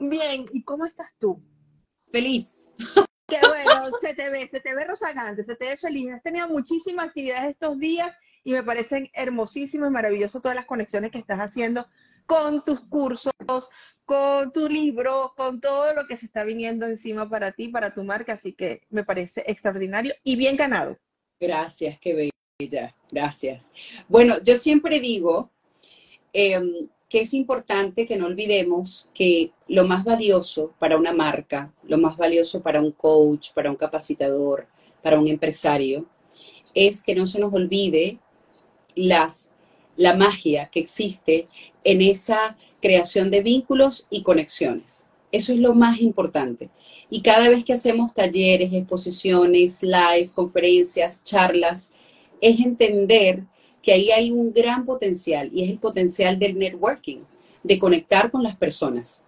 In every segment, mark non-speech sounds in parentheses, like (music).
Bien, ¿y cómo estás tú? Feliz. Qué bueno, se te ve, se te ve rozagante, se te ve feliz. Has tenido muchísimas actividades estos días y me parecen hermosísimo y maravilloso todas las conexiones que estás haciendo con tus cursos, con tu libro, con todo lo que se está viniendo encima para ti, para tu marca. Así que me parece extraordinario y bien ganado. Gracias, qué bella. Gracias. Bueno, yo siempre digo em, que es importante que no olvidemos que lo más valioso para una marca, lo más valioso para un coach, para un capacitador, para un empresario, es que no se nos olvide las, la magia que existe en esa creación de vínculos y conexiones. Eso es lo más importante. Y cada vez que hacemos talleres, exposiciones, live, conferencias, charlas, es entender que ahí hay un gran potencial y es el potencial del networking, de conectar con las personas.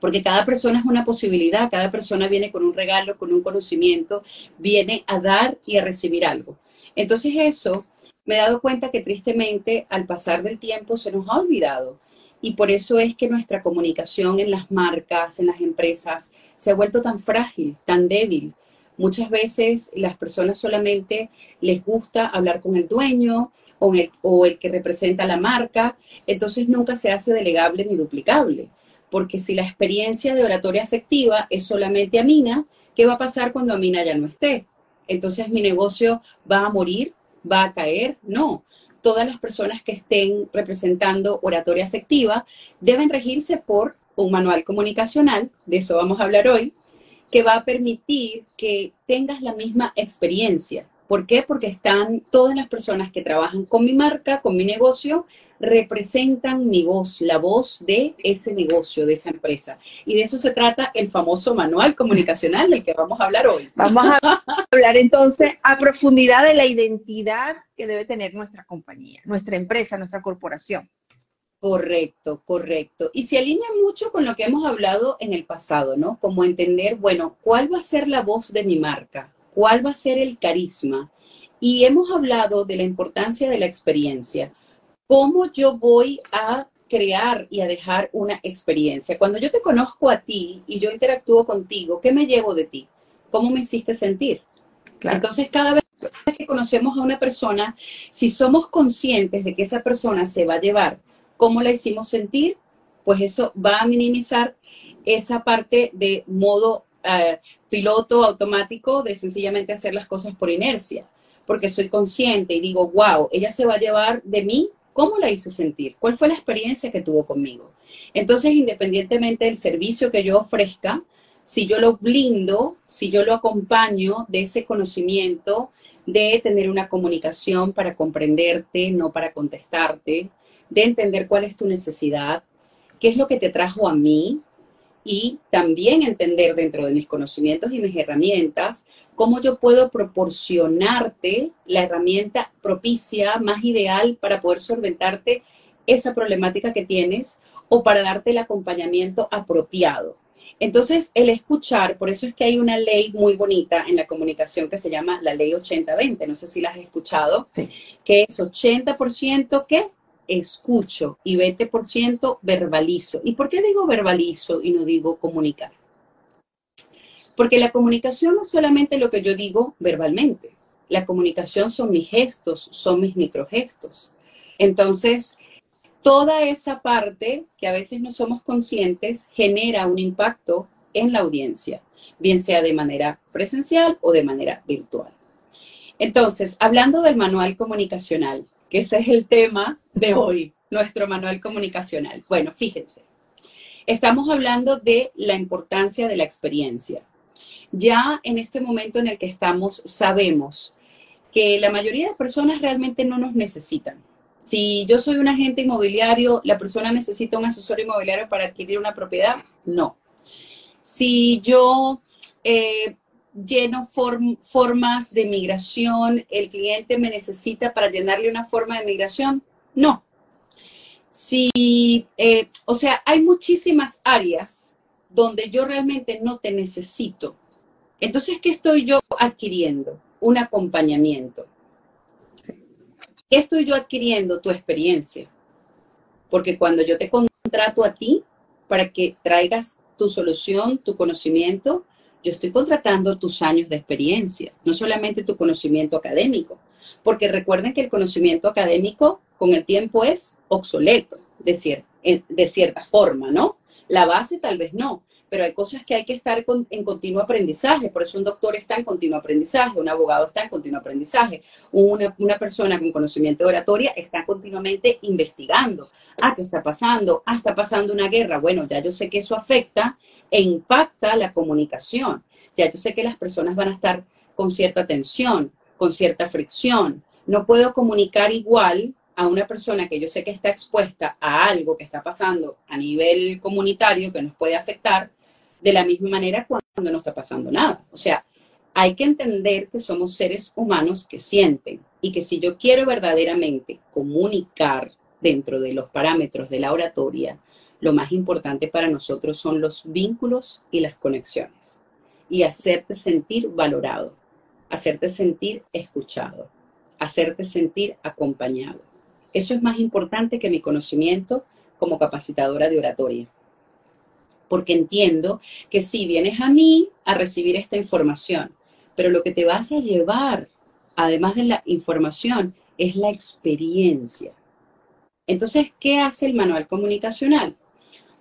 Porque cada persona es una posibilidad, cada persona viene con un regalo, con un conocimiento, viene a dar y a recibir algo. Entonces eso me he dado cuenta que tristemente al pasar del tiempo se nos ha olvidado. Y por eso es que nuestra comunicación en las marcas, en las empresas, se ha vuelto tan frágil, tan débil. Muchas veces las personas solamente les gusta hablar con el dueño, o el, que representa la marca, entonces nunca se hace delegable ni duplicable. Porque si la experiencia de oratoria afectiva es solamente a Mina, ¿qué va a pasar cuando Amina ya no esté? Entonces mi negocio va a morir, va a caer, no. Todas las personas que estén representando oratoria afectiva deben regirse por un manual comunicacional, de eso vamos a hablar hoy, que va a permitir que tengas la misma experiencia. ¿Por qué? Porque están todas las personas que trabajan con mi marca, con mi negocio, representan mi voz, la voz de ese negocio, de esa empresa. Y de eso se trata el famoso manual comunicacional del que vamos a hablar hoy. Vamos a (laughs) hablar entonces a profundidad de la identidad que debe tener nuestra compañía, nuestra empresa, nuestra corporación. Correcto, correcto. Y se alinea mucho con lo que hemos hablado en el pasado, ¿no? Como entender, bueno, ¿cuál va a ser la voz de mi marca? Cuál va a ser el carisma. Y hemos hablado de la importancia de la experiencia. ¿Cómo yo voy a crear y a dejar una experiencia? Cuando yo te conozco a ti y yo interactúo contigo, ¿qué me llevo de ti? ¿Cómo me hiciste sentir? Entonces, cada vez que conocemos a una persona, si somos conscientes de que esa persona se va a llevar, ¿cómo la hicimos sentir? Pues eso va a minimizar esa parte de modo eh, piloto automático de sencillamente hacer las cosas por inercia, porque soy consciente y digo, wow, ella se va a llevar de mí, ¿cómo la hice sentir? ¿Cuál fue la experiencia que tuvo conmigo? Entonces, independientemente del servicio que yo ofrezca, si yo lo blindo, si yo lo acompaño de ese conocimiento, de tener una comunicación para comprenderte, no para contestarte, de entender cuál es tu necesidad, qué es lo que te trajo a mí, y también entender dentro de mis conocimientos y mis herramientas cómo yo puedo proporcionarte la herramienta propicia, más ideal para poder solventarte esa problemática que tienes o para darte el acompañamiento apropiado. Entonces, el escuchar, por eso es que hay una ley muy bonita en la comunicación que se llama la ley 80-20, no sé si la has escuchado, que es 80% que escucho y 20% verbalizo. ¿Y por qué digo verbalizo y no digo comunicar? Porque la comunicación no es solamente lo que yo digo verbalmente. La comunicación son mis gestos, son mis microgestos. Entonces, toda esa parte que a veces no somos conscientes genera un impacto en la audiencia, bien sea de manera presencial o de manera virtual. Entonces, hablando del manual comunicacional, que ese es el tema de hoy, nuestro manual comunicacional. Bueno, fíjense, estamos hablando de la importancia de la experiencia. Ya en este momento en el que estamos, sabemos que la mayoría de personas realmente no nos necesitan. Si yo soy un agente inmobiliario, ¿la persona necesita un asesor inmobiliario para adquirir una propiedad? No. Si yo eh, lleno formas de migración, el cliente me necesita para llenarle una forma de migración, no. Si, eh, o sea, hay muchísimas áreas donde yo realmente no te necesito. Entonces, ¿qué estoy yo adquiriendo? Un acompañamiento. ¿Qué estoy yo adquiriendo? Tu experiencia. Porque cuando yo te contrato a ti para que traigas tu solución, tu conocimiento, yo estoy contratando tus años de experiencia, no solamente tu conocimiento académico. Porque recuerden que el conocimiento académico con el tiempo es obsoleto, de, de cierta forma, ¿no? La base tal vez no, pero hay cosas que hay que estar en continuo aprendizaje. Por eso un doctor está en continuo aprendizaje, un abogado está en continuo aprendizaje, una, persona con conocimiento de oratoria está continuamente investigando. Ah, ¿qué está pasando? Ah, está pasando una guerra. Bueno, ya yo sé que eso afecta e impacta la comunicación. Ya yo sé que las personas van a estar con cierta tensión, con cierta fricción. No puedo comunicar igual a una persona que yo sé que está expuesta a algo que está pasando a nivel comunitario que nos puede afectar de la misma manera cuando no está pasando nada. O sea, hay que entender que somos seres humanos que sienten y que si yo quiero verdaderamente comunicar dentro de los parámetros de la oratoria, lo más importante para nosotros son los vínculos y las conexiones y hacerte sentir valorado, hacerte sentir escuchado, hacerte sentir acompañado. Eso es más importante que mi conocimiento como capacitadora de oratoria. Porque entiendo que si vienes a mí a recibir esta información, pero lo que te vas a llevar, además de la información, es la experiencia. Entonces, ¿qué hace el manual comunicacional?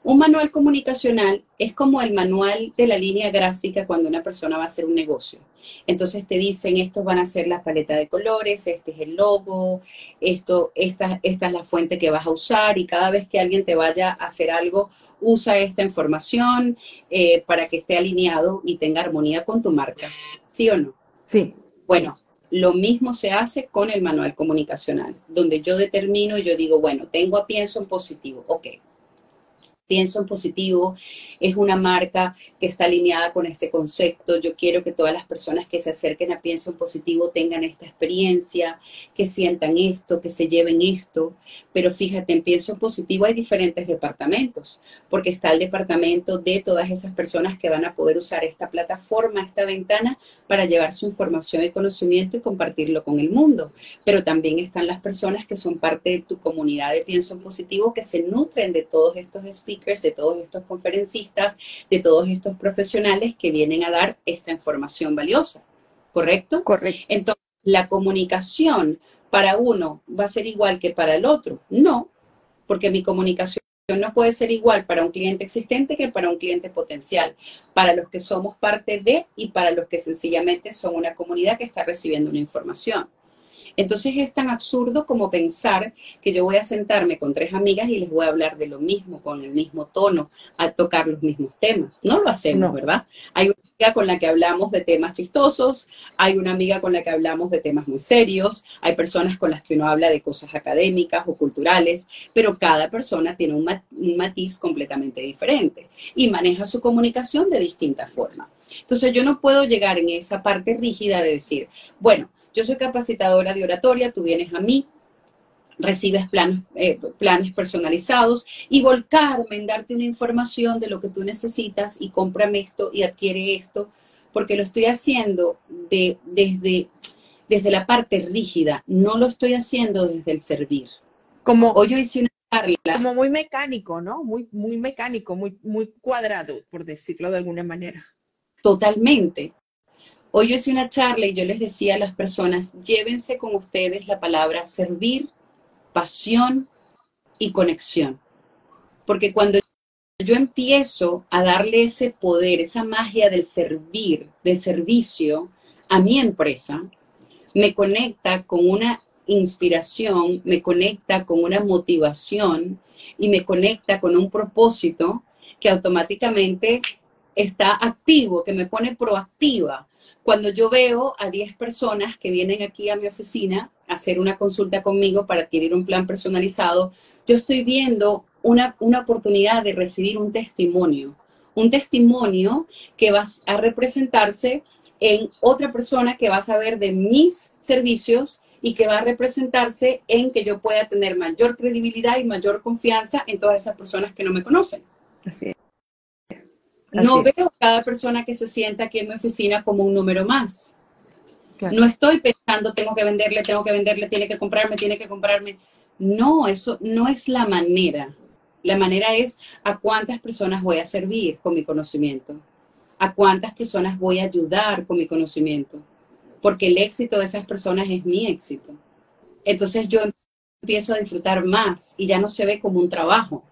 Un manual comunicacional es como el manual de la línea gráfica cuando una persona va a hacer un negocio. Entonces te dicen, estos van a ser la paleta de colores, este es el logo, esto, esta, esta es la fuente que vas a usar y cada vez que alguien te vaya a hacer algo, usa esta información eh, para que esté alineado y tenga armonía con tu marca. ¿Sí o no? Sí. Bueno, lo mismo se hace con el manual comunicacional, donde yo determino y yo digo, bueno, tengo a pienso en positivo, ok pienso en positivo, es una marca que está alineada con este concepto. Yo quiero que todas las personas que se acerquen a Pienso en positivo tengan esta experiencia, que sientan esto, que se lleven esto. Pero fíjate, en Pienso en positivo hay diferentes departamentos, porque está el departamento de todas esas personas que van a poder usar esta plataforma, esta ventana, para llevar su información y conocimiento y compartirlo con el mundo. Pero también están las personas que son parte de tu comunidad de Pienso en positivo, que se nutren de todos estos espíritus de todos estos conferencistas, de todos estos profesionales que vienen a dar esta información valiosa. ¿Correcto? Correcto. Entonces, la comunicación para uno va a ser igual que para el otro. No, porque mi comunicación no puede ser igual para un cliente existente que para un cliente potencial, para los que somos parte de y para los que sencillamente son una comunidad que está recibiendo una información. Entonces es tan absurdo como pensar que yo voy a sentarme con tres amigas y les voy a hablar de lo mismo, con el mismo tono, a tocar los mismos temas. No lo hacemos, ¿verdad? Hay una amiga con la que hablamos de temas chistosos, hay una amiga con la que hablamos de temas muy serios, hay personas con las que uno habla de cosas académicas o culturales, pero cada persona tiene un, matiz completamente diferente y maneja su comunicación de distinta forma. Entonces yo no puedo llegar en esa parte rígida de decir, bueno, yo soy capacitadora de oratoria, tú vienes a mí, recibes planes, eh, planes personalizados y volcarme en darte una información de lo que tú necesitas y cómprame esto y adquiere esto, porque lo estoy haciendo de, desde, desde la parte rígida, no lo estoy haciendo desde el servir. Como, Hoy yo hice una charla. Como muy mecánico, ¿no? Muy, muy mecánico, muy, muy cuadrado, por decirlo de alguna manera. Totalmente. Hoy yo hice una charla y yo les decía a las personas, llévense con ustedes la palabra servir, pasión y conexión. Porque cuando yo empiezo a darle ese poder, esa magia del servir, del servicio a mi empresa, me conecta con una inspiración, me conecta con una motivación y me conecta con un propósito que automáticamente está activo, que me pone proactiva cuando yo veo a 10 personas que vienen aquí a mi oficina a hacer una consulta conmigo para adquirir un plan personalizado, yo estoy viendo una, una oportunidad de recibir un testimonio, un testimonio que va a representarse en otra persona que va a saber de mis servicios y que va a representarse en que yo pueda tener mayor credibilidad y mayor confianza en todas esas personas que no me conocen. Así. No veo a cada persona que se sienta aquí en mi oficina como un número más. No estoy pensando, tengo que venderle, tengo que venderle, tiene que comprarme, tiene que comprarme. No, eso no es la manera. La manera es a cuántas personas voy a servir con mi conocimiento, a cuántas personas voy a ayudar con mi conocimiento, porque el éxito de esas personas es mi éxito. Entonces yo empiezo a disfrutar más y ya no se ve como un trabajo,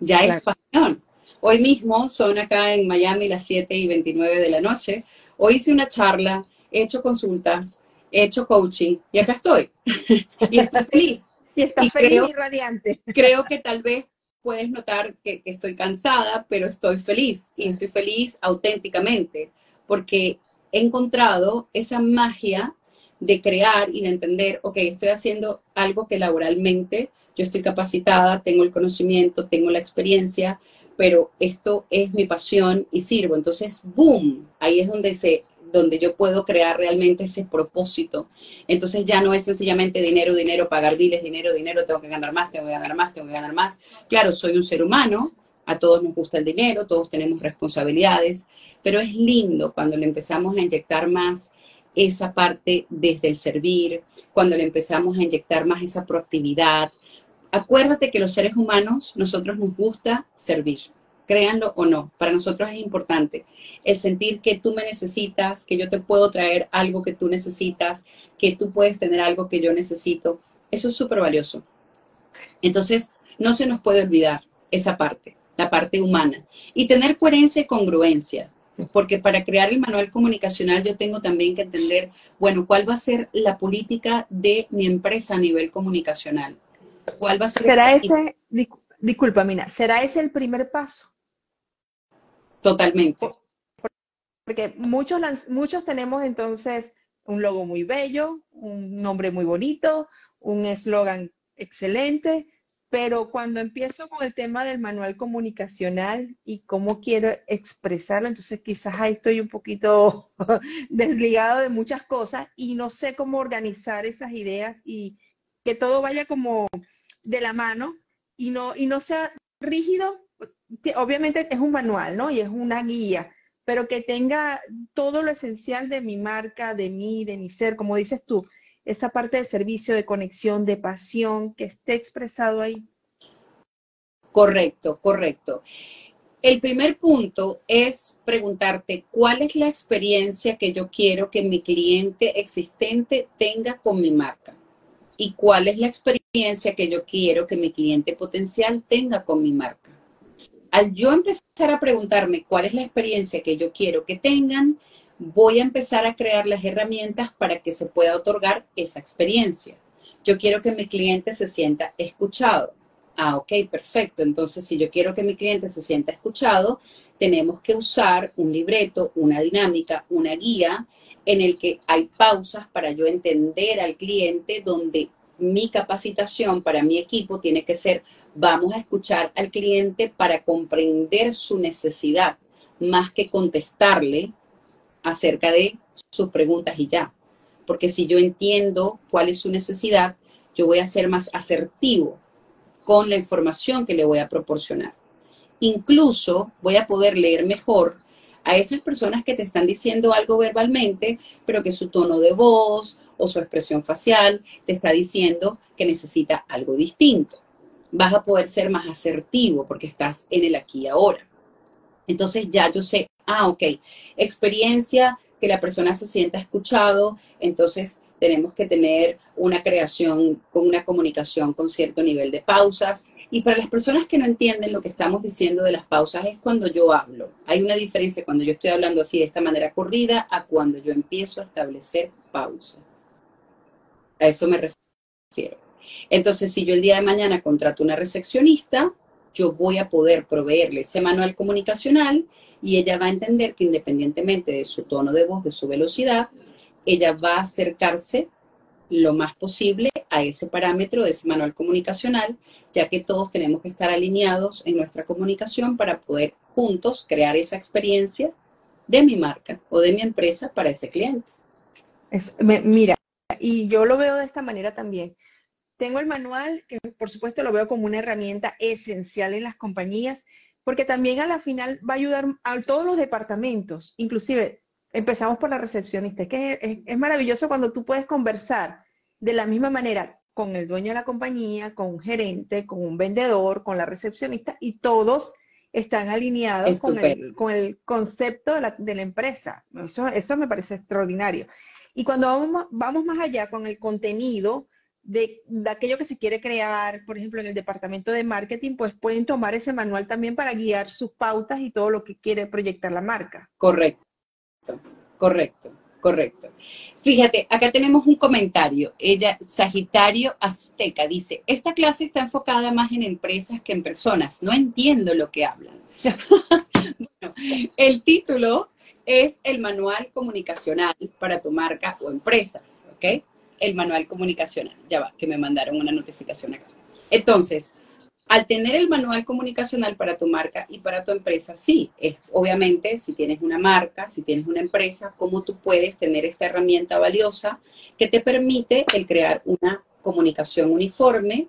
ya es pasión. Hoy mismo son acá en Miami las 7 y 29 de la noche. Hoy hice una charla, he hecho consultas, he hecho coaching y acá estoy. (laughs) y estoy feliz. Y está feliz y radiante. Creo que tal vez puedes notar que, estoy cansada, pero estoy feliz y estoy feliz auténticamente porque he encontrado esa magia de crear y de entender, ok, estoy haciendo algo que laboralmente yo estoy capacitada, tengo el conocimiento, tengo la experiencia, pero esto es mi pasión y sirvo. Entonces, boom, ahí es donde se donde yo puedo crear realmente ese propósito. Entonces ya no es sencillamente dinero, dinero, pagar biles, dinero, dinero, tengo que ganar más, tengo que ganar más, tengo que ganar más. Claro, soy un ser humano, a todos nos gusta el dinero, todos tenemos responsabilidades, pero es lindo cuando le empezamos a inyectar más esa parte desde el servir, cuando le empezamos a inyectar más esa proactividad. Acuérdate que los seres humanos, nosotros nos gusta servir créanlo o no, para nosotros es importante el sentir que tú me necesitas, que yo te puedo traer algo que tú necesitas, que tú puedes tener algo que yo necesito. Eso es súper valioso. Entonces, no se nos puede olvidar esa parte, la parte humana. Y tener coherencia y congruencia, porque para crear el manual comunicacional yo tengo también que entender, bueno, cuál va a ser la política de mi empresa a nivel comunicacional. ¿Cuál va a ser? ¿Será ese, disculpa, Mina, será ese el primer paso? Totalmente. Porque muchos, muchos tenemos entonces un logo muy bello, un nombre muy bonito, un eslogan excelente, pero cuando empiezo con el tema del manual comunicacional y cómo quiero expresarlo, entonces quizás ahí estoy un poquito (laughs) desligado de muchas cosas y no sé cómo organizar esas ideas y que todo vaya como de la mano y no, y no sea rígido, obviamente es un manual, ¿no? Y es una guía, pero que tenga todo lo esencial de mi marca, de mí, de mi ser, como dices tú, esa parte de servicio, de conexión, de pasión, que esté expresado ahí. Correcto, correcto. El primer punto es preguntarte cuál es la experiencia que yo quiero que mi cliente existente tenga con mi marca y cuál es la experiencia que yo quiero que mi cliente potencial tenga con mi marca al yo empezar a preguntarme cuál es la experiencia que yo quiero que tengan, voy a empezar a crear las herramientas para que se pueda otorgar esa experiencia. Yo quiero que mi cliente se sienta escuchado. Ah, ok, perfecto. Entonces, si yo quiero que mi cliente se sienta escuchado, tenemos que usar un libreto, una dinámica, una guía en el que hay pausas para yo entender al cliente donde mi capacitación para mi equipo tiene que ser, vamos a escuchar al cliente para comprender su necesidad, más que contestarle acerca de sus preguntas y ya. Porque si yo entiendo cuál es su necesidad, yo voy a ser más asertivo con la información que le voy a proporcionar. Incluso voy a poder leer mejor a esas personas que te están diciendo algo verbalmente, pero que su tono de voz o su expresión facial te está diciendo que necesita algo distinto. Vas a poder ser más asertivo porque estás en el aquí y ahora. Entonces ya yo sé, ah, ok, experiencia, que la persona se sienta escuchado, entonces tenemos que tener una creación con una comunicación con cierto nivel de pausas, y para las personas que no entienden lo que estamos diciendo de las pausas es cuando yo hablo. Hay una diferencia cuando yo estoy hablando así de esta manera corrida a cuando yo empiezo a establecer pausas. A eso me refiero. Entonces, si yo el día de mañana contrato una recepcionista, yo voy a poder proveerle ese manual comunicacional y ella va a entender que independientemente de su tono de voz, de su velocidad, ella va a acercarse lo más posible a ese parámetro de ese manual comunicacional, ya que todos tenemos que estar alineados en nuestra comunicación para poder juntos crear esa experiencia de mi marca o de mi empresa para ese cliente. mira, y yo lo veo de esta manera también. Tengo el manual, que por supuesto lo veo como una herramienta esencial en las compañías, porque también a la final va a ayudar a todos los departamentos, inclusive empezamos por la recepcionista. Que es, maravilloso cuando tú puedes conversar de la misma manera con el dueño de la compañía, con un gerente, con un vendedor, con la recepcionista, y todos están alineados con el, con el, concepto de la, de la empresa. Eso, eso, me parece extraordinario. Y cuando vamos, vamos más allá con el contenido de, de, aquello que se quiere crear, por ejemplo, en el departamento de marketing, pues pueden tomar ese manual también para guiar sus pautas y todo lo que quiere proyectar la marca. Correcto, correcto. Correcto. Fíjate, acá tenemos un comentario. Ella, Sagitario Azteca, dice, esta clase está enfocada más en empresas que en personas. No entiendo lo que hablan. (laughs) bueno, el título es el manual comunicacional para tu marca o empresas, ¿ok? El manual comunicacional. Ya va, que me mandaron una notificación acá. Entonces, al tener el manual comunicacional para tu marca y para tu empresa, sí, es obviamente si tienes una marca, si tienes una empresa, cómo tú puedes tener esta herramienta valiosa que te permite el crear una comunicación uniforme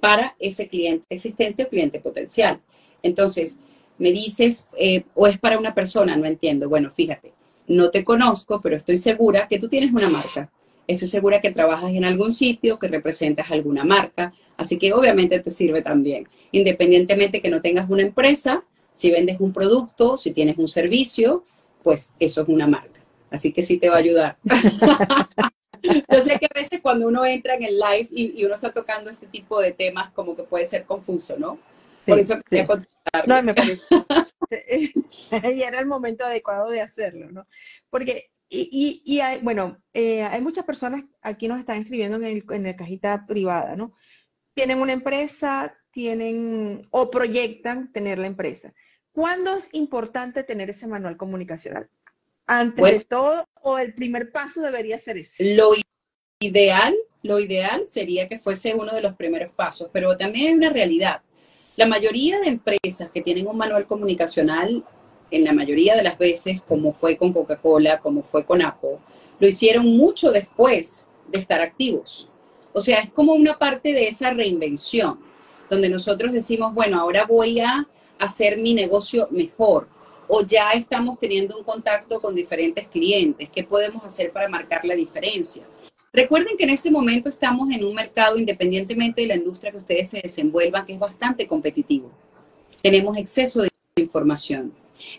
para ese cliente existente o cliente potencial. Entonces, me dices, eh, o es para una persona, no entiendo. Bueno, fíjate, no te conozco, pero estoy segura que tú tienes una marca. Estoy segura que trabajas en algún sitio, que representas alguna marca, así que obviamente te sirve también. Independientemente que no tengas una empresa, si vendes un producto, si tienes un servicio, pues eso es una marca. Así que sí te va a ayudar. (laughs) Yo sé que a veces cuando uno entra en el live y, uno está tocando este tipo de temas, como que puede ser confuso, ¿no? Por eso quería sí. No, me parece. (laughs) (laughs) y era el momento adecuado de hacerlo, ¿no? Porque y, y, hay, bueno, eh, hay muchas personas aquí nos están escribiendo en el, en la cajita privada, ¿no? Tienen una empresa, tienen o proyectan tener la empresa. ¿Cuándo es importante tener ese manual comunicacional? ¿Antes de todo o el primer paso debería ser ese? Lo ideal, lo ideal sería que fuese uno de los primeros pasos, pero también hay una realidad. La mayoría de empresas que tienen un manual comunicacional en la mayoría de las veces, como fue con Coca-Cola, como fue con Apple, lo hicieron mucho después de estar activos. O sea, es como una parte de esa reinvención, donde nosotros decimos, bueno, ahora voy a hacer mi negocio mejor, o ya estamos teniendo un contacto con diferentes clientes, ¿qué podemos hacer para marcar la diferencia? Recuerden que en este momento estamos en un mercado, independientemente de la industria que ustedes se desenvuelvan, que es bastante competitivo. Tenemos exceso de información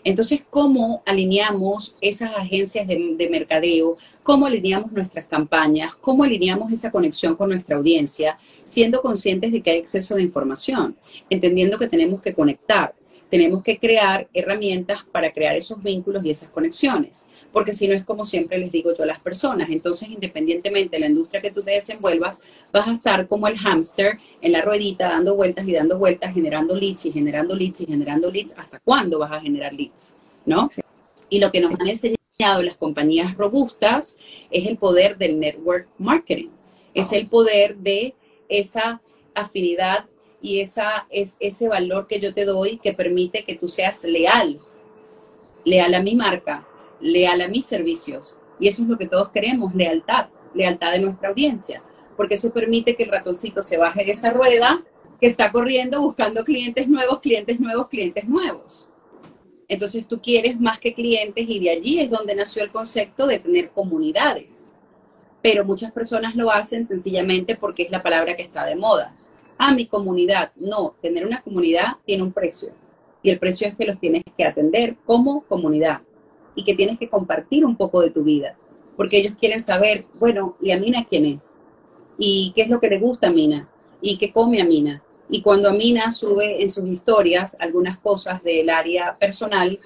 entonces, ¿cómo alineamos esas agencias de, mercadeo? ¿Cómo alineamos nuestras campañas? ¿Cómo alineamos esa conexión con nuestra audiencia? Siendo conscientes de que hay exceso de información, entendiendo que tenemos que conectar tenemos que crear herramientas para crear esos vínculos y esas conexiones, porque si no es como siempre les digo yo a las personas, entonces independientemente de la industria que tú te desenvuelvas, vas a estar como el hámster en la ruedita dando vueltas y dando vueltas, generando leads y generando leads y generando leads, ¿hasta cuándo vas a generar leads? ¿No? Y lo que nos han enseñado las compañías robustas es el poder del network marketing, es el poder de esa afinidad y esa, es ese valor que yo te doy que permite que tú seas leal, leal a mi marca, leal a mis servicios. Y eso es lo que todos queremos, lealtad, lealtad de nuestra audiencia, porque eso permite que el ratoncito se baje de esa rueda que está corriendo buscando clientes nuevos, clientes nuevos, clientes nuevos. Entonces tú quieres más que clientes y de allí es donde nació el concepto de tener comunidades. Pero muchas personas lo hacen sencillamente porque es la palabra que está de moda a mi comunidad. No, tener una comunidad tiene un precio. Y el precio es que los tienes que atender como comunidad y que tienes que compartir un poco de tu vida. Porque ellos quieren saber, bueno, ¿y a Mina quién es? ¿Y qué es lo que le gusta a Mina? ¿Y qué come a Mina? Y cuando Mina sube en sus historias algunas cosas del área personal,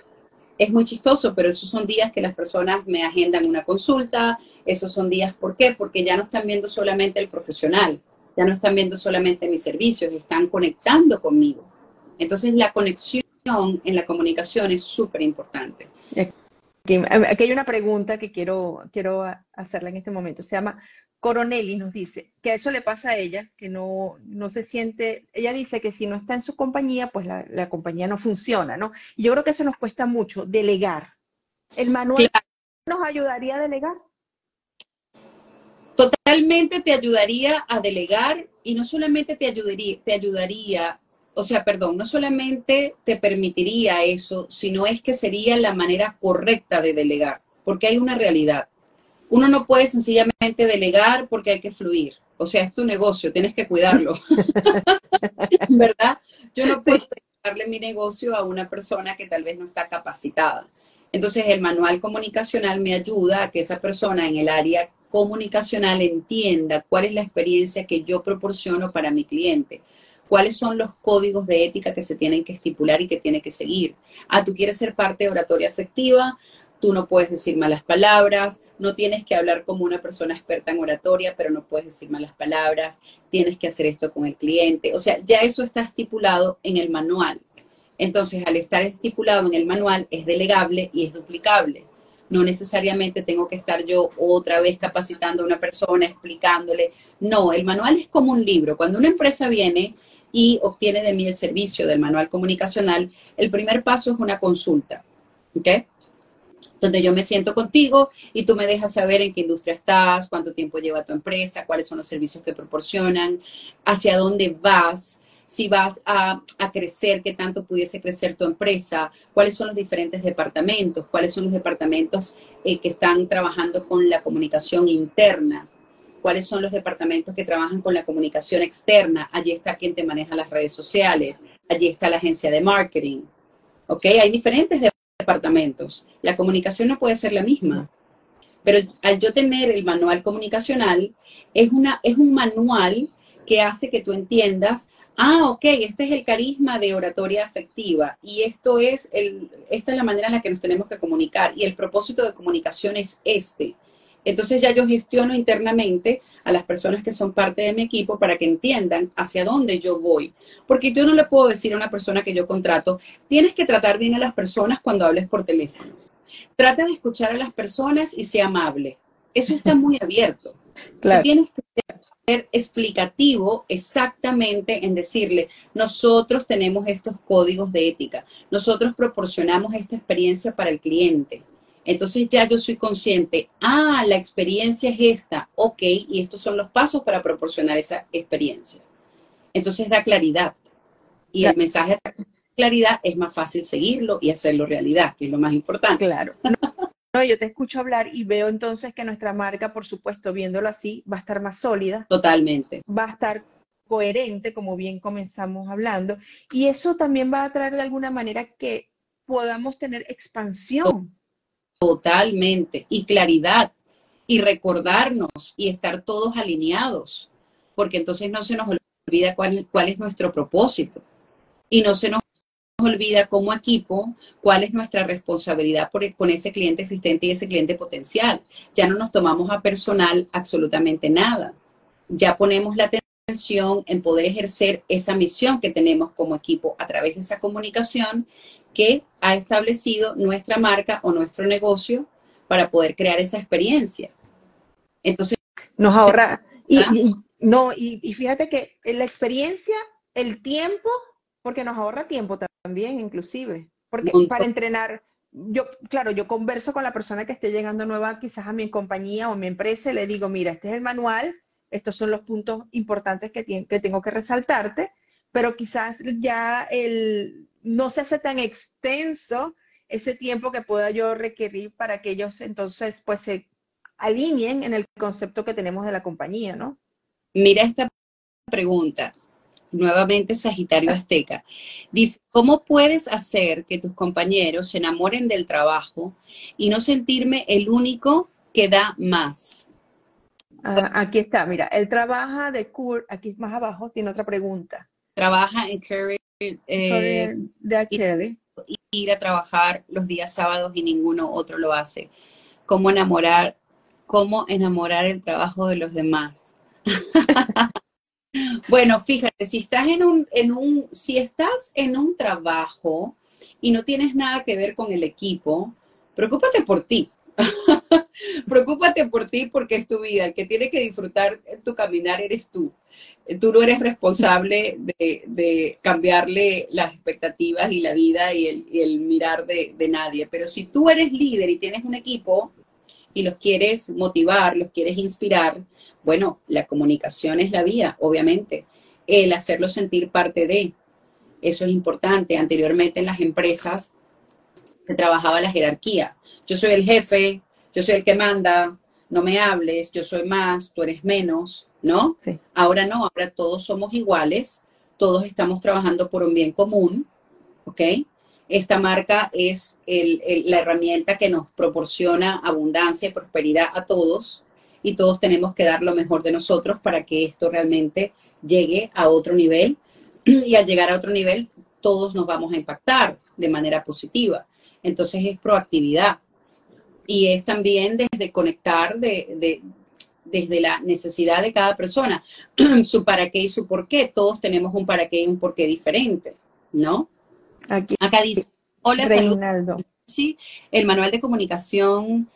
es muy chistoso, pero esos son días que las personas me agendan una consulta, esos son días, ¿por qué? Porque ya no están viendo solamente el profesional, ya no están viendo solamente mis servicios, están conectando conmigo. Entonces la conexión en la comunicación es súper importante. Aquí, hay una pregunta que quiero, quiero hacerla en este momento. Se llama, Coronelli nos dice que a eso le pasa a ella, que no, no se siente, ella dice que si no está en su compañía, pues la, la compañía no funciona, ¿no? Y yo creo que eso nos cuesta mucho, delegar. ¿El manual nos ayudaría a delegar? Totalmente te ayudaría a delegar y no solamente te ayudaría, te ayudaría, o sea, perdón, no solamente te permitiría eso, sino es que sería la manera correcta de delegar, porque hay una realidad. Uno no puede sencillamente delegar porque hay que fluir. O sea, es tu negocio, tienes que cuidarlo. (laughs) ¿Verdad? Yo no puedo darle mi negocio a una persona que tal vez no está capacitada. Entonces, el manual comunicacional me ayuda a que esa persona en el área comunicacional entienda cuál es la experiencia que yo proporciono para mi cliente, cuáles son los códigos de ética que se tienen que estipular y que tiene que seguir. Ah, tú quieres ser parte de oratoria afectiva, tú no puedes decir malas palabras, no tienes que hablar como una persona experta en oratoria, pero no puedes decir malas palabras, tienes que hacer esto con el cliente. O sea, ya eso está estipulado en el manual. Entonces, al estar estipulado en el manual, es delegable y es duplicable. No necesariamente tengo que estar yo otra vez capacitando a una persona, explicándole. No, el manual es como un libro. Cuando una empresa viene y obtiene de mí el servicio del manual comunicacional, el primer paso es una consulta. ¿Ok? donde yo me siento contigo y tú me dejas saber en qué industria estás, cuánto tiempo lleva tu empresa, cuáles son los servicios que proporcionan, hacia dónde vas, si vas a, crecer, qué tanto pudiese crecer tu empresa, cuáles son los diferentes departamentos, cuáles son los departamentos eh, que están trabajando con la comunicación interna, cuáles son los departamentos que trabajan con la comunicación externa. Allí está quien te maneja las redes sociales, allí está la agencia de marketing. ¿Ok? Hay diferentes departamentos. La comunicación no puede ser la misma. Pero al yo tener el manual comunicacional, es, una, es un manual que hace que tú entiendas ah, ok, este es el carisma de oratoria afectiva y esto es el, esta es la manera en la que nos tenemos que comunicar y el propósito de comunicación es este. Entonces ya yo gestiono internamente a las personas que son parte de mi equipo para que entiendan hacia dónde yo voy. Porque yo no le puedo decir a una persona que yo contrato, tienes que tratar bien a las personas cuando hables por teléfono. Trata de escuchar a las personas y sea amable. Eso está muy abierto. Claro. Tienes que ser explicativo exactamente en decirle, nosotros tenemos estos códigos de ética, nosotros proporcionamos esta experiencia para el cliente. Entonces ya yo soy consciente, ah, la experiencia es esta, ok, y estos son los pasos para proporcionar esa experiencia. Entonces da claridad. Y el mensaje de claridad es más fácil seguirlo y hacerlo realidad, que es lo más importante. Claro. (laughs) No, yo te escucho hablar y veo entonces que nuestra marca, por supuesto, viéndolo así, va a estar más sólida. Totalmente. Va a estar coherente, como bien comenzamos hablando. Y eso también va a traer de alguna manera que podamos tener expansión. Totalmente. Y claridad. Y recordarnos y estar todos alineados. Porque entonces no se nos olvida cuál, cuál es nuestro propósito. Y no se nos olvida como equipo cuál es nuestra responsabilidad por, con ese cliente existente y ese cliente potencial. Ya no nos tomamos a personal absolutamente nada. Ya ponemos la atención en poder ejercer esa misión que tenemos como equipo a través de esa comunicación que ha establecido nuestra marca o nuestro negocio para poder crear esa experiencia. Entonces, nos ahorra. Y, ¿Ah? no, y fíjate que la experiencia, el tiempo porque nos ahorra tiempo también, inclusive. Porque para entrenar, yo, claro, yo converso con la persona que esté llegando nueva quizás a mi compañía o mi empresa y le digo, mira, este es el manual, estos son los puntos importantes que, que tengo que resaltarte, pero quizás ya el, no se hace tan extenso ese tiempo que pueda yo requerir para que ellos entonces pues se alineen en el concepto que tenemos de la compañía, ¿no? Mira esta pregunta nuevamente Sagitario Azteca. Dice, ¿cómo puedes hacer que tus compañeros se enamoren del trabajo y no sentirme el único que da más? Ah, aquí está, mira, él trabaja de Kurt, aquí más abajo tiene otra pregunta. Trabaja en Curry eh, de. Ir a trabajar los días sábados y ninguno otro lo hace. ¿Cómo enamorar, cómo enamorar el trabajo de los demás? (laughs) Bueno, fíjate, si estás en un, en un, si estás en un trabajo y no tienes nada que ver con el equipo, preocúpate por ti. (laughs) Preocúpate por ti porque es tu vida. El que tiene que disfrutar tu caminar eres tú. Tú no eres responsable de, cambiarle las expectativas y la vida y el, mirar de, de nadie. Pero si tú eres líder y tienes un equipo y los quieres motivar, los quieres inspirar, bueno, la comunicación es la vía, obviamente. El hacerlo sentir parte de, eso es importante. Anteriormente en las empresas se trabajaba la jerarquía. Yo soy el jefe, yo soy el que manda, no me hables, yo soy más, tú eres menos, ¿no? Ahora no, ahora todos somos iguales, todos estamos trabajando por un bien común, ¿ok? Esta marca es la herramienta que nos proporciona abundancia y prosperidad a todos y todos tenemos que dar lo mejor de nosotros para que esto realmente llegue a otro nivel (clears throat) y al llegar a otro nivel todos nos vamos a impactar de manera positiva. Entonces es proactividad y es también desde conectar de, desde la necesidad de cada persona, (clears throat) su para qué y su por qué. Todos tenemos un para qué y un por qué diferente, ¿no? Aquí, Acá dice, hola, Reinaldo. Sí, el manual de comunicación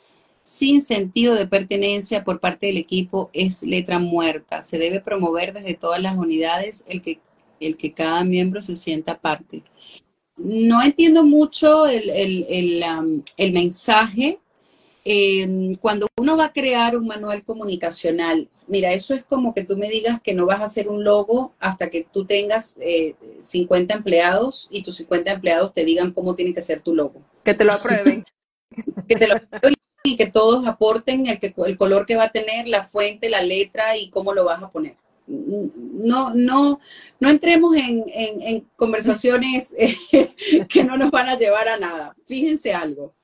sin sentido de pertenencia por parte del equipo es letra muerta. Se debe promover desde todas las unidades el que, el que cada miembro se sienta parte. No entiendo mucho el, el mensaje, Em, cuando uno va a crear un manual comunicacional, mira, eso es como que tú me digas que no vas a hacer un logo hasta que tú tengas 50 eh, empleados y tus 50 empleados te digan cómo tiene que ser tu logo. Que te lo aprueben. que te lo aprueben y que todos aporten el, que, el color que va a tener, la fuente, la letra y cómo lo vas a poner. No, no, no entremos en, en conversaciones (laughs) que no nos van a llevar a nada. Fíjense algo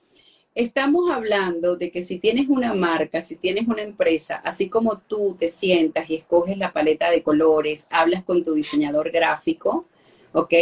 Estamos hablando de que si tienes una marca, si tienes una empresa, así como tú te sientas y escoges la paleta de colores, hablas con tu diseñador gráfico, ¿ok?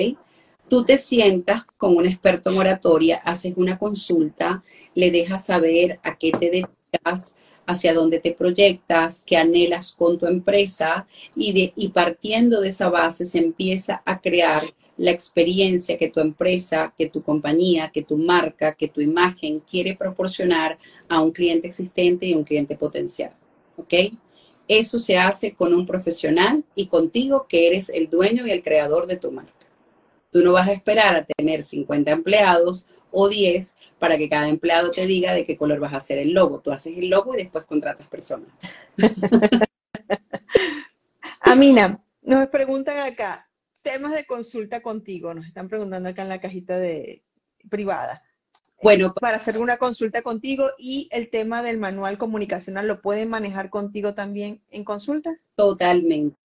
Tú te sientas con un experto en oratoria, haces una consulta, le dejas saber a qué te dedicas, hacia dónde te proyectas, qué anhelas con tu empresa y, de, y partiendo de esa base se empieza a crear la experiencia que tu empresa, que tu compañía, que tu marca, que tu imagen quiere proporcionar a un cliente existente y un cliente potencial. ¿Ok? Eso se hace con un profesional y contigo que eres el dueño y el creador de tu marca. Tú no vas a esperar a tener 50 empleados o 10 para que cada empleado te diga de qué color vas a hacer el logo. Tú haces el logo y después contratas personas. (laughs) Amina, nos preguntan acá, temas de consulta contigo, nos están preguntando acá en la cajita de privada. Bueno, para hacer una consulta contigo y el tema del manual comunicacional lo pueden manejar contigo también en consultas. Totalmente.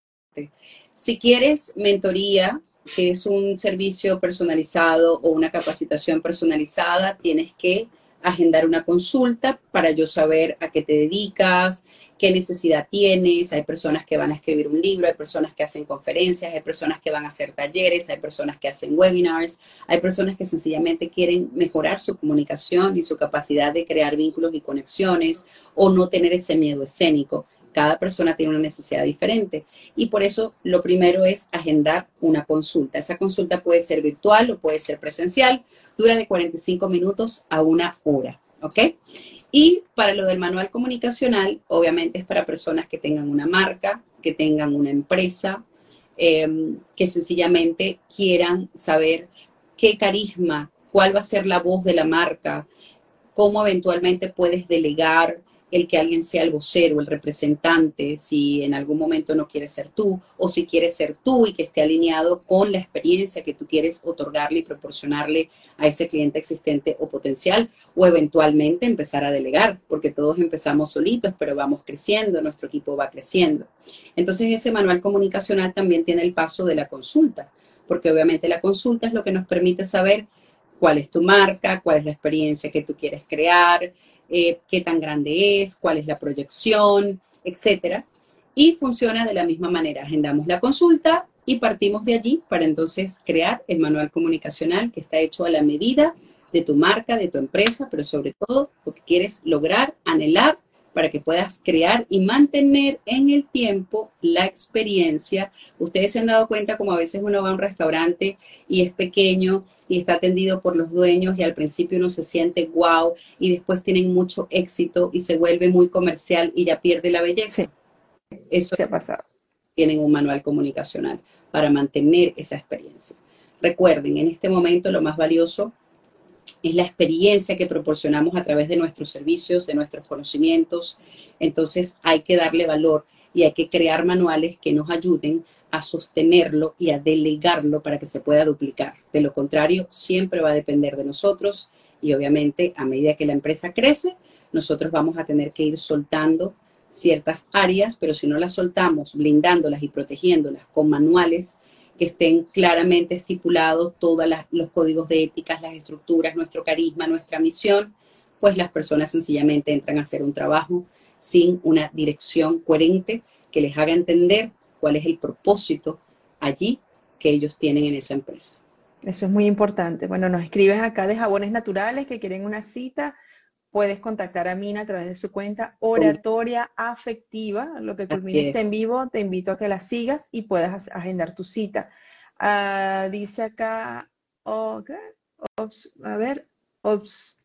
Si quieres mentoría, que es un servicio personalizado o una capacitación personalizada, tienes que agendar una consulta para yo saber a qué te dedicas, qué necesidad tienes. Hay personas que van a escribir un libro, hay personas que hacen conferencias, hay personas que van a hacer talleres, hay personas que hacen webinars, hay personas que sencillamente quieren mejorar su comunicación y su capacidad de crear vínculos y conexiones o no tener ese miedo escénico. Cada persona tiene una necesidad diferente y por eso lo primero es agendar una consulta. Esa consulta puede ser virtual o puede ser presencial dura de 45 minutos a una hora, ¿ok? Y para lo del manual comunicacional, obviamente es para personas que tengan una marca, que tengan una empresa, em, que sencillamente quieran saber qué carisma, cuál va a ser la voz de la marca, cómo eventualmente puedes delegar el que alguien sea el vocero, el representante, si en algún momento no quieres ser tú, o si quieres ser tú y que esté alineado con la experiencia que tú quieres otorgarle y proporcionarle a ese cliente existente o potencial, o eventualmente empezar a delegar, porque todos empezamos solitos, pero vamos creciendo, nuestro equipo va creciendo. Entonces ese manual comunicacional también tiene el paso de la consulta, porque obviamente la consulta es lo que nos permite saber cuál es tu marca, cuál es la experiencia que tú quieres crear, eh, qué tan grande es, cuál es la proyección, etcétera. Y funciona de la misma manera. Agendamos la consulta y partimos de allí para entonces crear el manual comunicacional que está hecho a la medida de tu marca, de tu empresa, pero sobre todo lo que quieres lograr, anhelar para que puedas crear y mantener en el tiempo la experiencia. Ustedes se han dado cuenta como a veces uno va a un restaurante y es pequeño y está atendido por los dueños y al principio uno se siente wow y después tienen mucho éxito y se vuelve muy comercial y ya pierde la belleza. Eso se ha pasado. Tienen un manual comunicacional para mantener esa experiencia. Recuerden, en este momento lo más valioso es la experiencia que proporcionamos a través de nuestros servicios, de nuestros conocimientos. Entonces hay que darle valor y hay que crear manuales que nos ayuden a sostenerlo y a delegarlo para que se pueda duplicar. De lo contrario, siempre va a depender de nosotros y obviamente a medida que la empresa crece, nosotros vamos a tener que ir soltando ciertas áreas, pero si no las soltamos, blindándolas y protegiéndolas con manuales que estén claramente estipulados todos los códigos de éticas, las estructuras, nuestro carisma, nuestra misión, pues las personas sencillamente entran a hacer un trabajo sin una dirección coherente que les haga entender cuál es el propósito allí que ellos tienen en esa empresa. Eso es muy importante. Bueno, nos escribes acá de jabones naturales que quieren una cita puedes contactar a Mina a través de su cuenta Oratoria Afectiva, lo que culmina está en vivo, te invito a que la sigas y puedas agendar tu cita. Ah, dice acá, a ver, ops,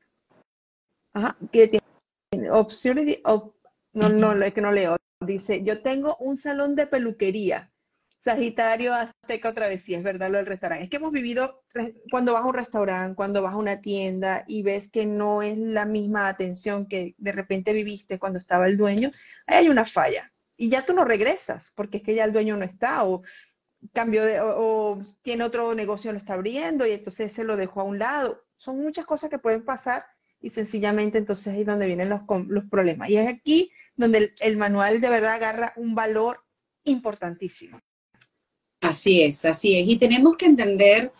ajá, que tiene, no, no, es que no leo, dice, yo tengo un salón de peluquería Sagitario Azteca otra vez, sí, es verdad lo del restaurante. Es que hemos vivido cuando vas a un restaurante, cuando vas a una tienda y ves que no es la misma atención que de repente viviste cuando estaba el dueño, ahí hay una falla. Y ya tú no regresas, porque es que ya el dueño no está, o cambio de, o, tiene otro negocio, lo está abriendo y entonces se lo dejó a un lado. Son muchas cosas que pueden pasar y sencillamente entonces es donde vienen los, los problemas. Y es aquí donde el manual de verdad agarra un valor importantísimo. Así es, así es. Y tenemos que entender,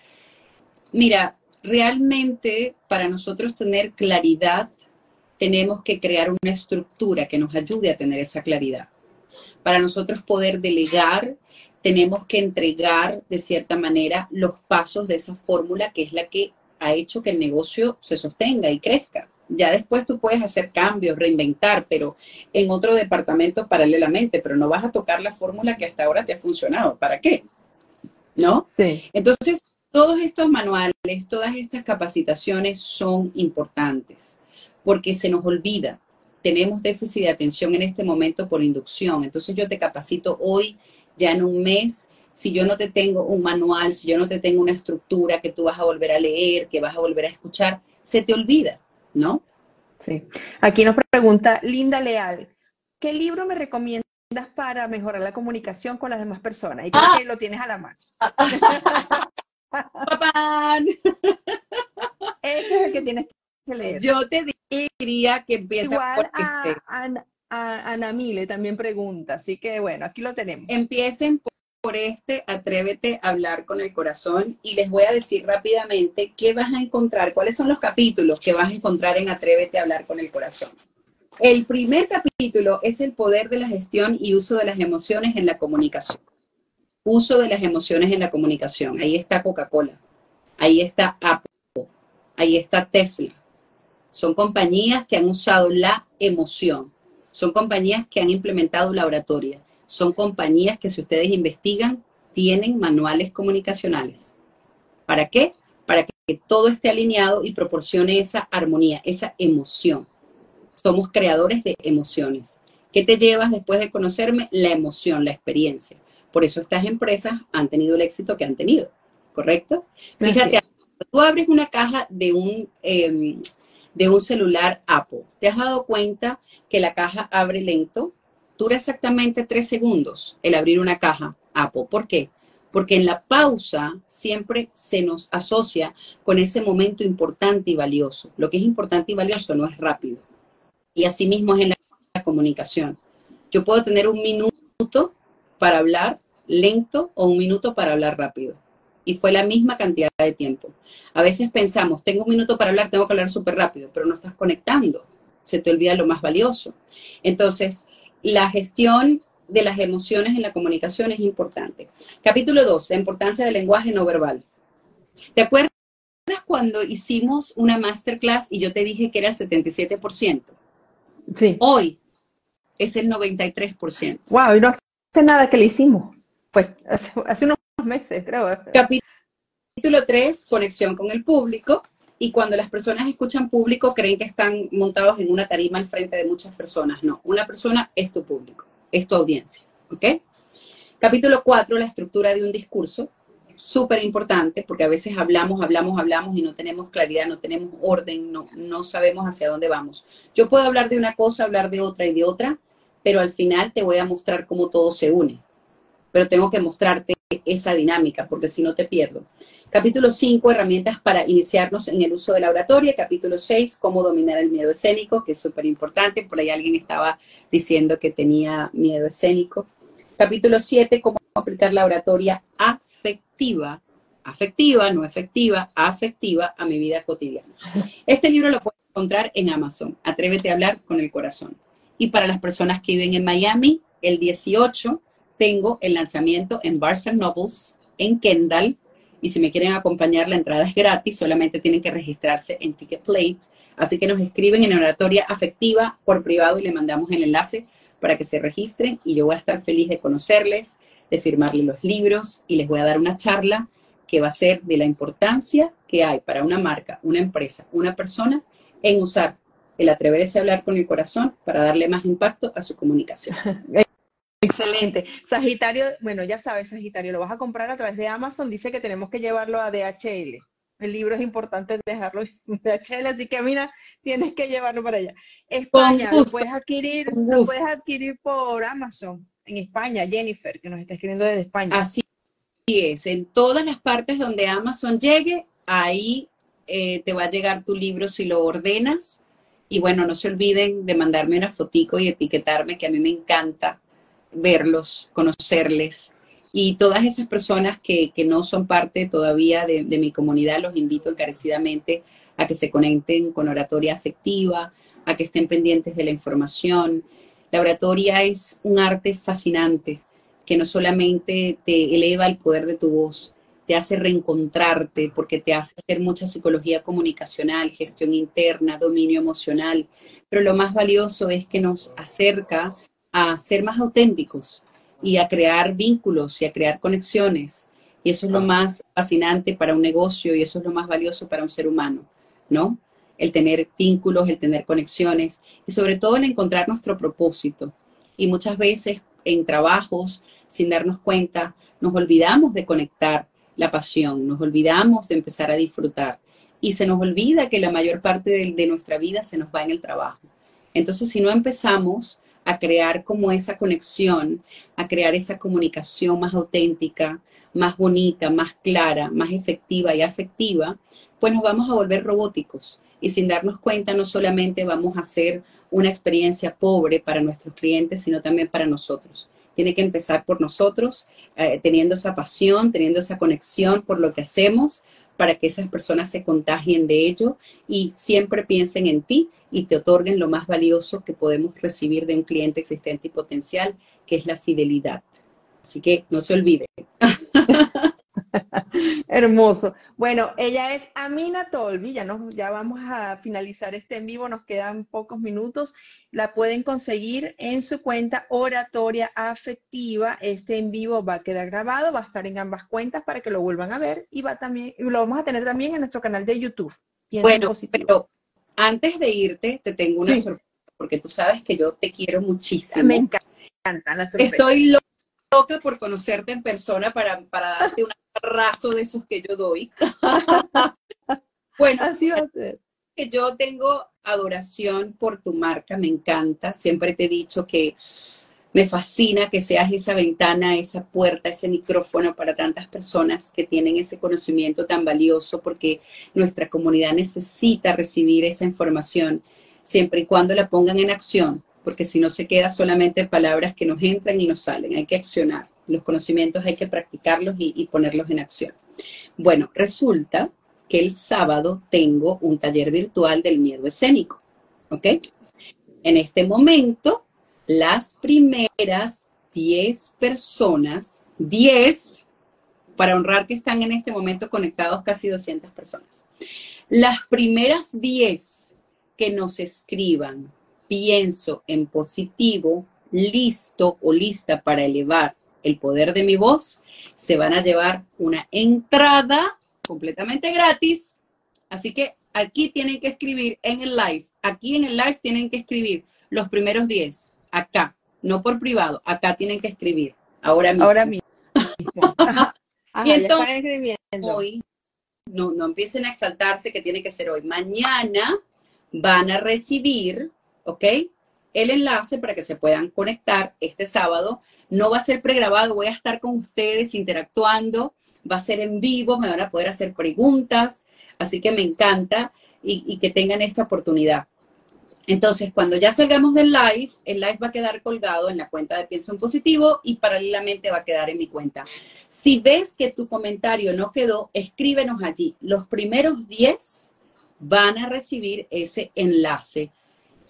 mira, realmente para nosotros tener claridad, tenemos que crear una estructura que nos ayude a tener esa claridad. Para nosotros poder delegar, tenemos que entregar de cierta manera los pasos de esa fórmula que es la que ha hecho que el negocio se sostenga y crezca. Ya después tú puedes hacer cambios, reinventar, pero en otro departamento paralelamente, pero no vas a tocar la fórmula que hasta ahora te ha funcionado. ¿Para qué? ¿No? Sí. Entonces, todos estos manuales, todas estas capacitaciones son importantes porque se nos olvida. Tenemos déficit de atención en este momento por inducción. Entonces yo te capacito hoy, ya en un mes, si yo no te tengo un manual, si yo no te tengo una estructura que tú vas a volver a leer, que vas a volver a escuchar, se te olvida. ¿No? Sí. Aquí nos pregunta Linda Leal, ¿qué libro me recomiendas para mejorar la comunicación con las demás personas? Y creo ah. que lo tienes a la mano. (laughs) Ese es el que tienes que leer. Yo te diría que empieza por este. Ana Mile también pregunta, así que bueno, aquí lo tenemos. Empiecen por por este Atrévete a hablar con el corazón y les voy a decir rápidamente qué vas a encontrar, cuáles son los capítulos que vas a encontrar en Atrévete a hablar con el corazón. El primer capítulo es el poder de la gestión y uso de las emociones en la comunicación. Uso de las emociones en la comunicación. Ahí está Coca-Cola, ahí está Apple, ahí está Tesla. Son compañías que han usado la emoción. Son compañías que han implementado la oratoria son compañías que si ustedes investigan, tienen manuales comunicacionales. ¿Para qué? Para que todo esté alineado y proporcione esa armonía, esa emoción. Somos creadores de emociones. ¿Qué te llevas después de conocerme? La emoción, la experiencia. Por eso estas empresas han tenido el éxito que han tenido, ¿correcto? Fíjate, tú abres una caja de un, em, de un celular Apple. ¿Te has dado cuenta que la caja abre lento? Dura exactamente tres segundos el abrir una caja Apple. ¿Por qué? Porque en la pausa siempre se nos asocia con ese momento importante y valioso. Lo que es importante y valioso no es rápido. Y así mismo es en la comunicación. Yo puedo tener un minuto para hablar lento o un minuto para hablar rápido. Y fue la misma cantidad de tiempo. A veces pensamos, tengo un minuto para hablar, tengo que hablar súper rápido, pero no estás conectando. Se te olvida lo más valioso. Entonces, la gestión de las emociones en la comunicación es importante. Capítulo 2, la importancia del lenguaje no verbal. ¿Te acuerdas cuando hicimos una masterclass y yo te dije que era el 77%? Sí. Hoy es el 93%. Wow, y no hace nada que le hicimos. Pues hace, unos meses, creo. Capítulo 3, conexión con el público. Y cuando las personas escuchan público, creen que están montados en una tarima al frente de muchas personas. No, una persona es tu público, es tu audiencia. ¿Ok? Capítulo 4, la estructura de un discurso. Súper importante porque a veces hablamos, hablamos, hablamos y no tenemos claridad, no tenemos orden, no, no sabemos hacia dónde vamos. Yo puedo hablar de una cosa, hablar de otra y de otra, pero al final te voy a mostrar cómo todo se une. Pero tengo que mostrarte esa dinámica porque si no te pierdo. Capítulo 5, herramientas para iniciarnos en el uso de la oratoria. Capítulo 6, cómo dominar el miedo escénico, que es súper importante. Por ahí alguien estaba diciendo que tenía miedo escénico. Capítulo 7, cómo aplicar la oratoria afectiva, afectiva, no efectiva, afectiva a mi vida cotidiana. Este libro lo puedes encontrar en Amazon. Atrévete a hablar con el corazón. Y para las personas que viven en Miami, el 18 tengo el lanzamiento en Barnes Nobles, en Kendall. Y si me quieren acompañar, la entrada es gratis, solamente tienen que registrarse en Ticketplate. Así que nos escriben en oratoria afectiva por privado y le mandamos el enlace para que se registren y yo voy a estar feliz de conocerles, de firmarles los libros y les voy a dar una charla que va a ser de la importancia que hay para una marca, una empresa, una persona en usar el atreverse a hablar con el corazón para darle más impacto a su comunicación. (laughs) Excelente. Sagitario, bueno, ya sabes, Sagitario, lo vas a comprar a través de Amazon, dice que tenemos que llevarlo a DHL. El libro es importante dejarlo en (laughs) DHL, así que mira, tienes que llevarlo para allá. España, lo puedes adquirir, lo puedes adquirir por Amazon en España, Jennifer, que nos está escribiendo desde España. Así es, en todas las partes donde Amazon llegue, ahí eh, te va a llegar tu libro si lo ordenas. Y bueno, no se olviden de mandarme una fotico y etiquetarme, que a mí me encanta verlos, conocerles. Y todas esas personas que, no son parte todavía de, de, mi comunidad, los invito encarecidamente a que se conecten con oratoria afectiva, a que estén pendientes de la información. La oratoria es un arte fascinante que no solamente te eleva el poder de tu voz, te hace reencontrarte porque te hace hacer mucha psicología comunicacional, gestión interna, dominio emocional, pero lo más valioso es que nos acerca a ser más auténticos y a crear vínculos y a crear conexiones. Y eso es lo más fascinante para un negocio y eso es lo más valioso para un ser humano, ¿no? El tener vínculos, el tener conexiones y sobre todo el encontrar nuestro propósito. Y muchas veces en trabajos, sin darnos cuenta, nos olvidamos de conectar la pasión, nos olvidamos de empezar a disfrutar y se nos olvida que la mayor parte de, de nuestra vida se nos va en el trabajo. Entonces, si no empezamos a crear como esa conexión, a crear esa comunicación más auténtica, más bonita, más clara, más efectiva y afectiva, pues nos vamos a volver robóticos. Y sin darnos cuenta, no solamente vamos a hacer una experiencia pobre para nuestros clientes, sino también para nosotros. Tiene que empezar por nosotros, eh, teniendo esa pasión, teniendo esa conexión por lo que hacemos, para que esas personas se contagien de ello y siempre piensen en ti y te otorguen lo más valioso que podemos recibir de un cliente existente y potencial, que es la fidelidad. Así que no se olviden. (laughs) (laughs) Hermoso. Bueno, ella es Amina Tolvi, ya, ya vamos a finalizar este en vivo, nos quedan pocos minutos. La pueden conseguir en su cuenta Oratoria Afectiva. Este en vivo va a quedar grabado, va a estar en ambas cuentas para que lo vuelvan a ver y va también, lo vamos a tener también en nuestro canal de YouTube. Bueno, pero antes de irte, te tengo una sorpresa, porque tú sabes que yo te quiero muchísimo. Me encanta la sorpresa. Estoy loca por conocerte en persona para, para darte un abrazo de esos que yo doy. (laughs) bueno, así va a ser. Que yo tengo adoración por tu marca, me encanta. Siempre te he dicho que me fascina que seas esa ventana, esa puerta, ese micrófono para tantas personas que tienen ese conocimiento tan valioso, porque nuestra comunidad necesita recibir esa información siempre y cuando la pongan en acción, porque si no se queda solamente palabras que nos entran y nos salen, hay que accionar. Los conocimientos hay que practicarlos y, ponerlos en acción. Bueno, resulta que el sábado tengo un taller virtual del miedo escénico, ¿ok? En este momento las primeras 10 personas, 10, para honrar que están en este momento conectados casi 200 personas, las primeras 10 que nos escriban pienso en positivo, listo o lista para elevar el poder de mi voz, se van a llevar una entrada completamente gratis. Así que aquí tienen que escribir en el live, aquí en el live tienen que escribir los primeros 10, acá, no por privado, acá tienen que escribir, ahora mismo. Ahora mismo. (laughs) y entonces, hoy, no, no empiecen a exaltarse que tiene que ser hoy. Mañana van a recibir, ¿ok? El enlace para que se puedan conectar este sábado. No va a ser pregrabado, voy a estar con ustedes interactuando, va a ser en vivo, me van a poder hacer preguntas, así que me encanta y, que tengan esta oportunidad. Entonces, cuando ya salgamos del live, el live va a quedar colgado en la cuenta de Pienso en Positivo y paralelamente va a quedar en mi cuenta. Si ves que tu comentario no quedó, escríbenos allí. Los primeros 10 van a recibir ese enlace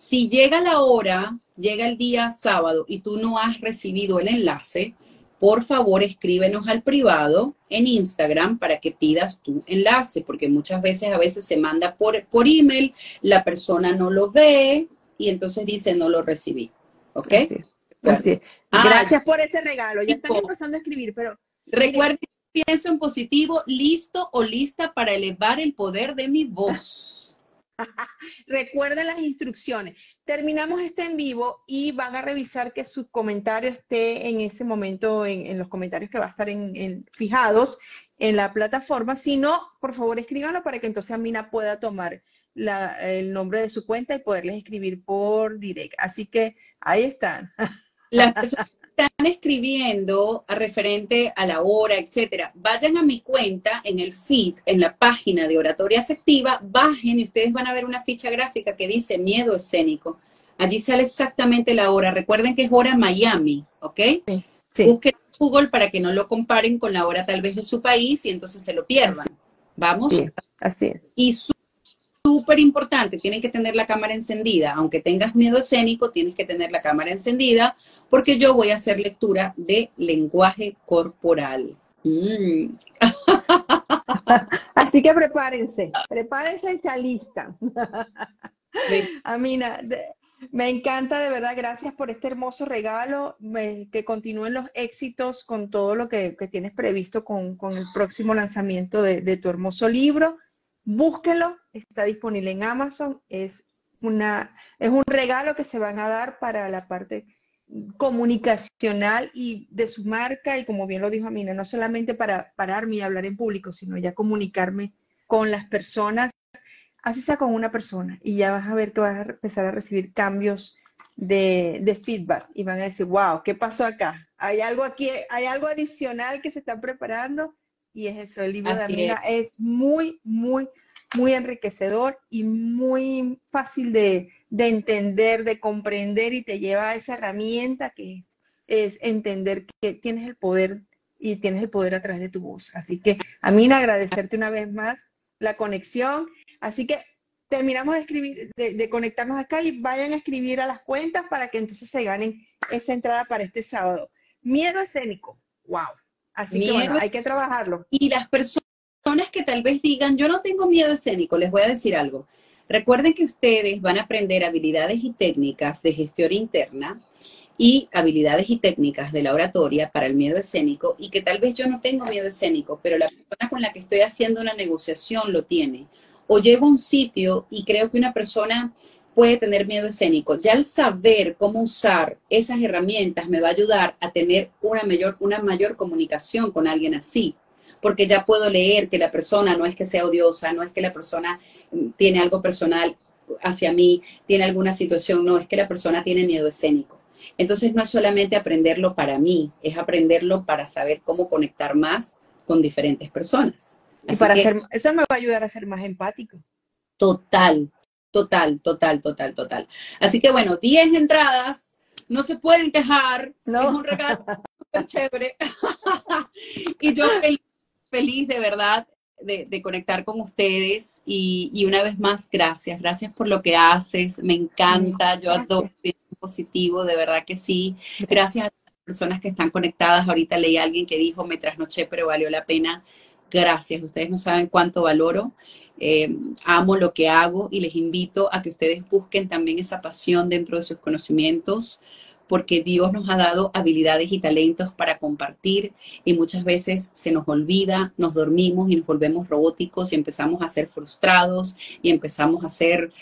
si llega la hora, llega el día sábado y tú no has recibido el enlace, por favor escríbenos al privado en Instagram para que pidas tu enlace, porque muchas veces a veces se manda por, por email, la persona no lo ve y entonces dice no lo recibí. ¿Ok? Ah, Gracias por ese regalo. Ya están empezando a escribir, pero... Recuerden, pienso en positivo, listo o lista para elevar el poder de mi voz. (laughs) Recuerden las instrucciones. Terminamos este en vivo y van a revisar que su comentario esté en ese momento en, los comentarios que va a estar en, fijados en la plataforma. Si no, por favor escríbanlo para que entonces Amina pueda tomar el nombre de su cuenta y poderles escribir por direct. Así que ahí están. Las están escribiendo a referente a la hora, etcétera, vayan a mi cuenta en el feed, en la página de Oratoria Afectiva, bajen y ustedes van a ver una ficha gráfica que dice miedo escénico. Allí sale exactamente la hora. Recuerden que es hora Miami, ¿ok? Sí, Busquen Google para que no lo comparen con la hora tal vez de su país y entonces se lo pierdan. ¿Vamos? así es. Y su súper importante, tienen que tener la cámara encendida. Aunque tengas miedo escénico, tienes que tener la cámara encendida porque yo voy a hacer lectura de lenguaje corporal. Mm. (laughs) Así que prepárense, prepárense y se alistan. Amina, me encanta de verdad, gracias por este hermoso regalo, que continúen los éxitos con todo lo que, tienes previsto con, el próximo lanzamiento de tu hermoso libro búsquenlo, está disponible en Amazon, es, una, es un regalo que se van a dar para la parte comunicacional y de su marca y como bien lo dijo Amina, no solamente para pararme y hablar en público, sino ya comunicarme con las personas, así sea con una persona y ya vas a ver que vas a empezar a recibir cambios de, de, feedback y van a decir, wow, ¿qué pasó acá? Hay algo aquí, hay algo adicional que se está preparando y es eso, el libro de Amina es. muy, muy, muy enriquecedor y muy fácil de, entender, de comprender y te lleva a esa herramienta que es entender que tienes el poder y tienes el poder a través de tu voz. Así que, Amina, agradecerte una vez más la conexión. Así que terminamos de escribir, de, de, conectarnos acá y vayan a escribir a las cuentas para que entonces se ganen esa entrada para este sábado. Miedo escénico. Wow. Así que bueno, hay que trabajarlo. Y las personas que tal vez digan, yo no tengo miedo escénico, les voy a decir algo. Recuerden que ustedes van a aprender habilidades y técnicas de gestión interna y habilidades y técnicas de la oratoria para el miedo escénico y que tal vez yo no tengo miedo escénico, pero la persona con la que estoy haciendo una negociación lo tiene. O llego a un sitio y creo que una persona puede tener miedo escénico. Ya el saber cómo usar esas herramientas me va a ayudar a tener una mayor, una mayor comunicación con alguien así, porque ya puedo leer que la persona no es que sea odiosa, no es que la persona mm, tiene algo personal hacia mí, tiene alguna situación, no, es que la persona tiene miedo escénico. Entonces no es solamente aprenderlo para mí, es aprenderlo para saber cómo conectar más con diferentes personas. y para eso me va a ayudar a ser más empático. Total, Total, total, total, total. Así que bueno, 10 entradas, no se pueden quejar, no. es un regalo súper chévere. (laughs) y yo feliz, de verdad de, conectar con ustedes y, una vez más, gracias, gracias por lo que haces, me encanta, yo adoro el positivo, de verdad que sí. Gracias a las personas que están conectadas, ahorita leí a alguien que dijo, me trasnoché, pero valió la pena gracias. Ustedes no saben cuánto valoro. Eh, amo lo que hago y les invito a que ustedes busquen también esa pasión dentro de sus conocimientos porque Dios nos ha dado habilidades y talentos para compartir y muchas veces se nos olvida, nos dormimos y nos volvemos robóticos y empezamos a ser frustrados y empezamos a ser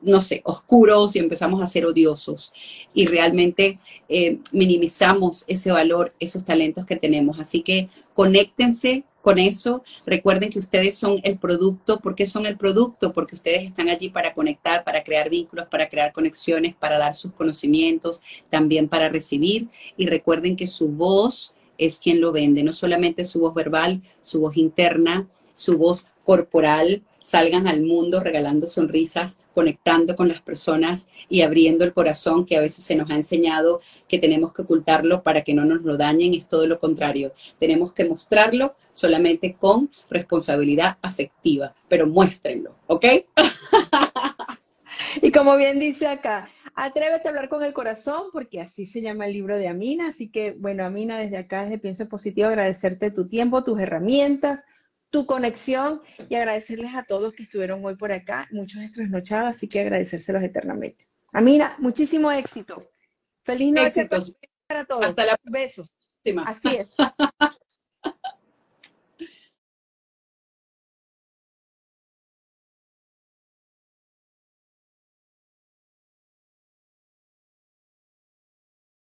no sé, oscuros y empezamos a ser odiosos y realmente eh, minimizamos ese valor, esos talentos que tenemos. Así que conéctense con eso. Recuerden que ustedes son el producto. ¿Por qué son el producto? Porque ustedes están allí para conectar, para crear vínculos, para crear conexiones, para dar sus conocimientos, también para recibir. Y recuerden que su voz es quien lo vende, no solamente su voz verbal, su voz interna, su voz corporal, salgan al mundo regalando sonrisas, conectando con las personas y abriendo el corazón que a veces se nos ha enseñado que tenemos que ocultarlo para que no nos lo dañen, es todo lo contrario. Tenemos que mostrarlo solamente con responsabilidad afectiva, pero muéstrenlo, ¿ok? (laughs) y como bien dice acá, atrévete a hablar con el corazón, porque así se llama el libro de Amina. Así que, bueno, Amina, desde acá, desde Pienso Positivo, agradecerte tu tiempo, tus herramientas, tu conexión y agradecerles a todos que estuvieron hoy por acá, muchos de trasnochados, así que agradecérselos eternamente. Amina, muchísimo éxito. Feliz noche para todos. Hasta la próxima. Besos. Así es. (laughs)